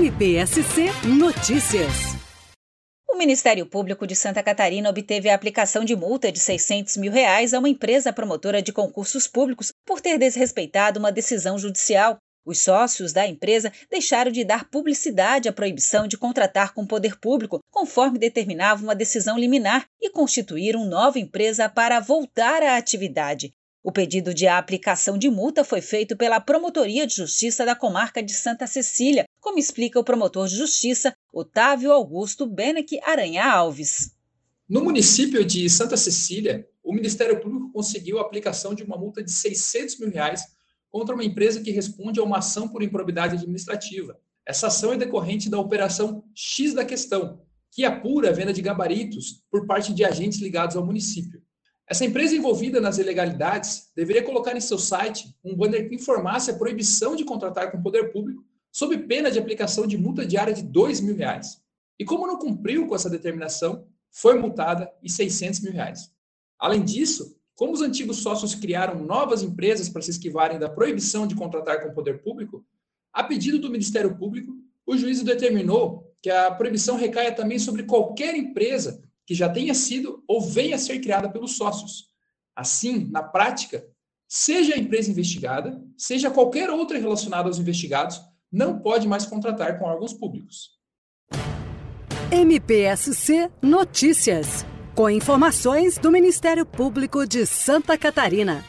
MPSC Notícias. O Ministério Público de Santa Catarina obteve a aplicação de multa de 600 mil reais a uma empresa promotora de concursos públicos por ter desrespeitado uma decisão judicial. Os sócios da empresa deixaram de dar publicidade à proibição de contratar com o poder público, conforme determinava uma decisão liminar, e constituíram nova empresa para voltar à atividade. O pedido de aplicação de multa foi feito pela Promotoria de Justiça da Comarca de Santa Cecília, como explica o promotor de justiça Otávio Augusto Benec Aranha Alves. No município de Santa Cecília, o Ministério Público conseguiu a aplicação de uma multa de 600 mil reais contra uma empresa que responde a uma ação por improbidade administrativa. Essa ação é decorrente da operação X da questão, que apura a venda de gabaritos por parte de agentes ligados ao município. Essa empresa envolvida nas ilegalidades deveria colocar em seu site um banner que informasse a proibição de contratar com o poder público, sob pena de aplicação de multa diária de R$ mil reais. E como não cumpriu com essa determinação, foi multada em 600 mil reais. Além disso, como os antigos sócios criaram novas empresas para se esquivarem da proibição de contratar com o poder público, a pedido do Ministério Público, o juízo determinou que a proibição recaia também sobre qualquer empresa que já tenha sido ou venha a ser criada pelos sócios. Assim, na prática, seja a empresa investigada, seja qualquer outra relacionada aos investigados, não pode mais contratar com órgãos públicos. MPSC Notícias, com informações do Ministério Público de Santa Catarina.